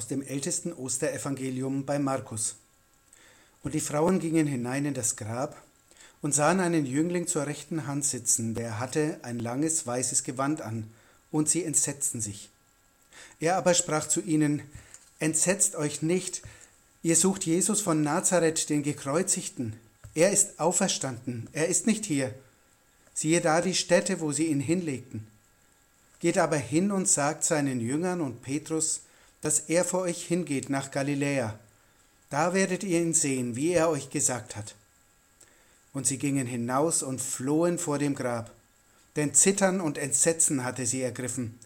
aus dem ältesten Osterevangelium bei Markus. Und die Frauen gingen hinein in das Grab und sahen einen Jüngling zur rechten Hand sitzen, der hatte ein langes weißes Gewand an, und sie entsetzten sich. Er aber sprach zu ihnen, Entsetzt euch nicht, ihr sucht Jesus von Nazareth, den Gekreuzigten. Er ist auferstanden, er ist nicht hier. Siehe da die Stätte, wo sie ihn hinlegten. Geht aber hin und sagt seinen Jüngern und Petrus, dass er vor euch hingeht nach Galiläa. Da werdet ihr ihn sehen, wie er euch gesagt hat. Und sie gingen hinaus und flohen vor dem Grab, denn Zittern und Entsetzen hatte sie ergriffen.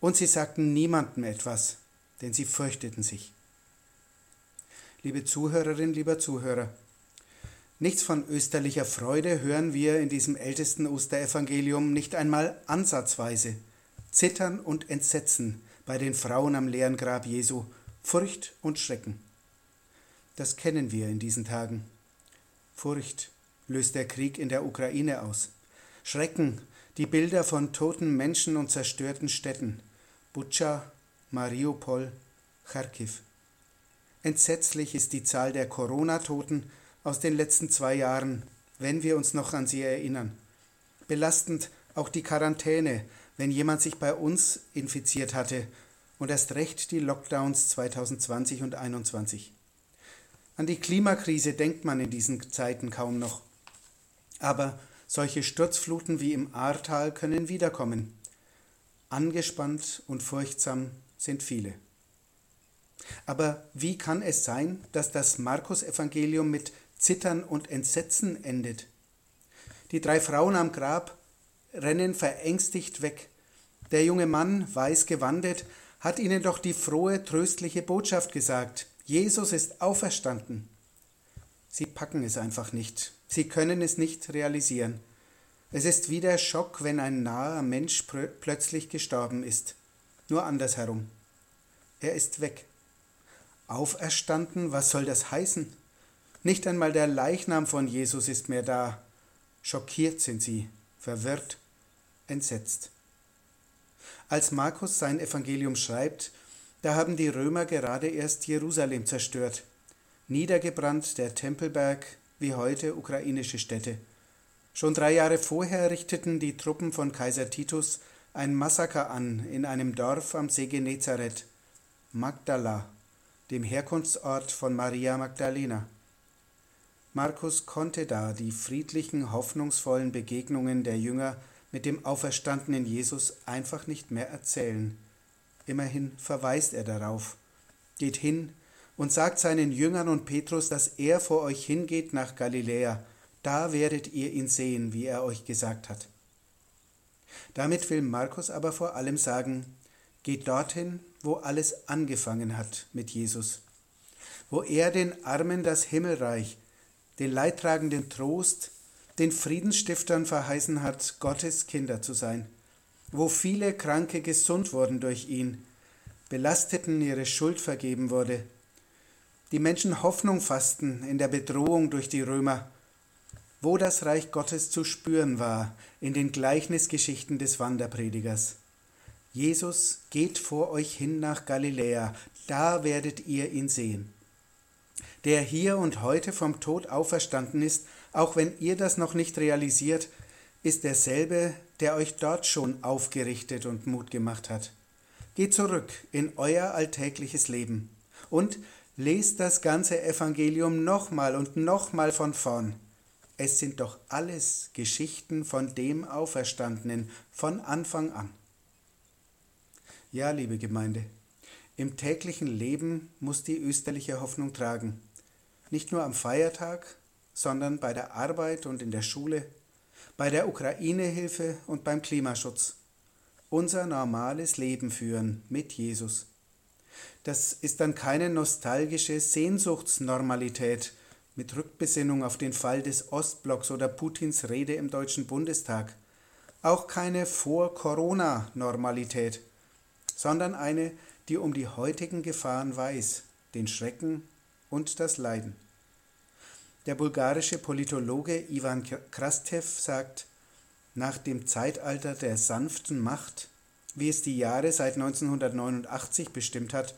Und sie sagten niemandem etwas, denn sie fürchteten sich. Liebe Zuhörerin, lieber Zuhörer, nichts von österlicher Freude hören wir in diesem ältesten Osterevangelium nicht einmal ansatzweise. Zittern und Entsetzen bei den Frauen am leeren Grab Jesu, Furcht und Schrecken. Das kennen wir in diesen Tagen. Furcht löst der Krieg in der Ukraine aus. Schrecken die Bilder von toten Menschen und zerstörten Städten. Butscha, Mariupol, Kharkiv. Entsetzlich ist die Zahl der Corona-Toten aus den letzten zwei Jahren, wenn wir uns noch an sie erinnern. Belastend auch die Quarantäne, wenn jemand sich bei uns infiziert hatte und erst recht die Lockdowns 2020 und 2021. An die Klimakrise denkt man in diesen Zeiten kaum noch. Aber solche Sturzfluten wie im Ahrtal können wiederkommen. Angespannt und furchtsam sind viele. Aber wie kann es sein, dass das Markus-Evangelium mit Zittern und Entsetzen endet? Die drei Frauen am Grab rennen verängstigt weg. Der junge Mann, weiß gewandet, hat ihnen doch die frohe, tröstliche Botschaft gesagt. Jesus ist auferstanden. Sie packen es einfach nicht. Sie können es nicht realisieren. Es ist wie der Schock, wenn ein naher Mensch plötzlich gestorben ist. Nur andersherum. Er ist weg. Auferstanden, was soll das heißen? Nicht einmal der Leichnam von Jesus ist mehr da. Schockiert sind sie, verwirrt, entsetzt. Als Markus sein Evangelium schreibt, da haben die Römer gerade erst Jerusalem zerstört, niedergebrannt der Tempelberg wie heute ukrainische Städte. Schon drei Jahre vorher richteten die Truppen von Kaiser Titus ein Massaker an in einem Dorf am See Genezareth, Magdala, dem Herkunftsort von Maria Magdalena. Markus konnte da die friedlichen, hoffnungsvollen Begegnungen der Jünger mit dem auferstandenen Jesus einfach nicht mehr erzählen. Immerhin verweist er darauf. Geht hin und sagt seinen Jüngern und Petrus, dass er vor euch hingeht nach Galiläa, da werdet ihr ihn sehen, wie er euch gesagt hat. Damit will Markus aber vor allem sagen, geht dorthin, wo alles angefangen hat mit Jesus, wo er den Armen das Himmelreich, den leidtragenden Trost, den Friedensstiftern verheißen hat, Gottes Kinder zu sein, wo viele Kranke gesund wurden durch ihn, Belasteten ihre Schuld vergeben wurde, die Menschen Hoffnung fassten in der Bedrohung durch die Römer, wo das Reich Gottes zu spüren war in den Gleichnisgeschichten des Wanderpredigers. Jesus geht vor euch hin nach Galiläa, da werdet ihr ihn sehen. Der hier und heute vom Tod auferstanden ist, auch wenn ihr das noch nicht realisiert, ist derselbe, der euch dort schon aufgerichtet und Mut gemacht hat. Geht zurück in euer alltägliches Leben und lest das ganze Evangelium nochmal und nochmal von vorn. Es sind doch alles Geschichten von dem Auferstandenen von Anfang an. Ja, liebe Gemeinde, im täglichen Leben muss die österliche Hoffnung tragen. Nicht nur am Feiertag, sondern bei der Arbeit und in der Schule, bei der Ukraine-Hilfe und beim Klimaschutz. Unser normales Leben führen mit Jesus. Das ist dann keine nostalgische Sehnsuchtsnormalität mit Rückbesinnung auf den Fall des Ostblocks oder Putins Rede im Deutschen Bundestag. Auch keine Vor-Corona-Normalität, sondern eine, die um die heutigen Gefahren weiß, den Schrecken und das Leiden. Der bulgarische Politologe Ivan Krastev sagt, nach dem Zeitalter der sanften Macht, wie es die Jahre seit 1989 bestimmt hat,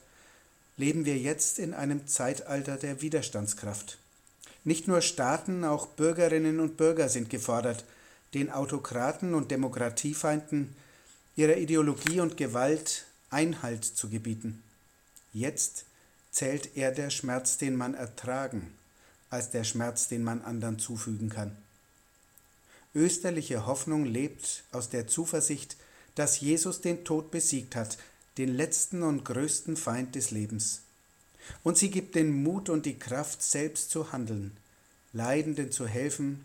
leben wir jetzt in einem Zeitalter der Widerstandskraft. Nicht nur Staaten, auch Bürgerinnen und Bürger sind gefordert, den Autokraten und Demokratiefeinden ihrer Ideologie und Gewalt Einhalt zu gebieten. Jetzt zählt eher der Schmerz, den man ertragen, als der Schmerz, den man anderen zufügen kann. Österliche Hoffnung lebt aus der Zuversicht, dass Jesus den Tod besiegt hat, den letzten und größten Feind des Lebens. Und sie gibt den Mut und die Kraft, selbst zu handeln, Leidenden zu helfen,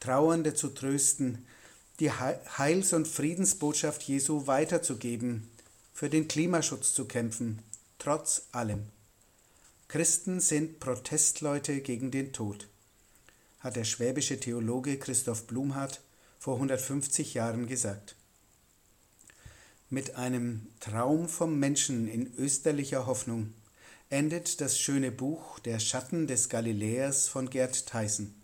Trauernde zu trösten, die Heils- und Friedensbotschaft Jesu weiterzugeben, für den Klimaschutz zu kämpfen, trotz allem. Christen sind Protestleute gegen den Tod, hat der schwäbische Theologe Christoph Blumhardt vor 150 Jahren gesagt. Mit einem Traum vom Menschen in österlicher Hoffnung endet das schöne Buch Der Schatten des Galiläers von Gerd Theissen.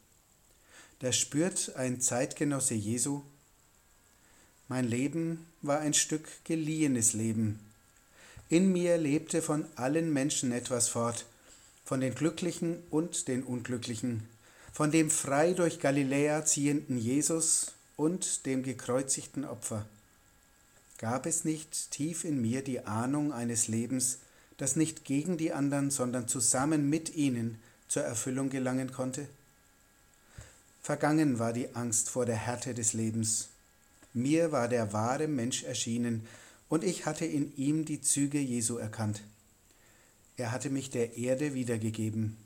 Da spürt ein Zeitgenosse Jesu, mein Leben war ein Stück geliehenes Leben. In mir lebte von allen Menschen etwas fort, von den Glücklichen und den Unglücklichen, von dem frei durch Galiläa ziehenden Jesus und dem gekreuzigten Opfer. Gab es nicht tief in mir die Ahnung eines Lebens, das nicht gegen die anderen, sondern zusammen mit ihnen zur Erfüllung gelangen konnte? Vergangen war die Angst vor der Härte des Lebens. Mir war der wahre Mensch erschienen, und ich hatte in ihm die Züge Jesu erkannt. Er hatte mich der Erde wiedergegeben.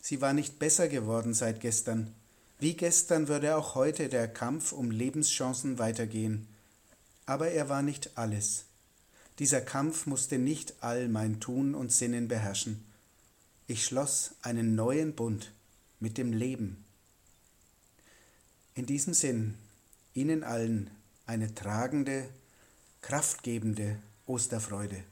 Sie war nicht besser geworden seit gestern. Wie gestern würde auch heute der Kampf um Lebenschancen weitergehen. Aber er war nicht alles. Dieser Kampf musste nicht all mein Tun und Sinnen beherrschen. Ich schloss einen neuen Bund mit dem Leben. In diesem Sinn, Ihnen allen eine tragende, kraftgebende Osterfreude.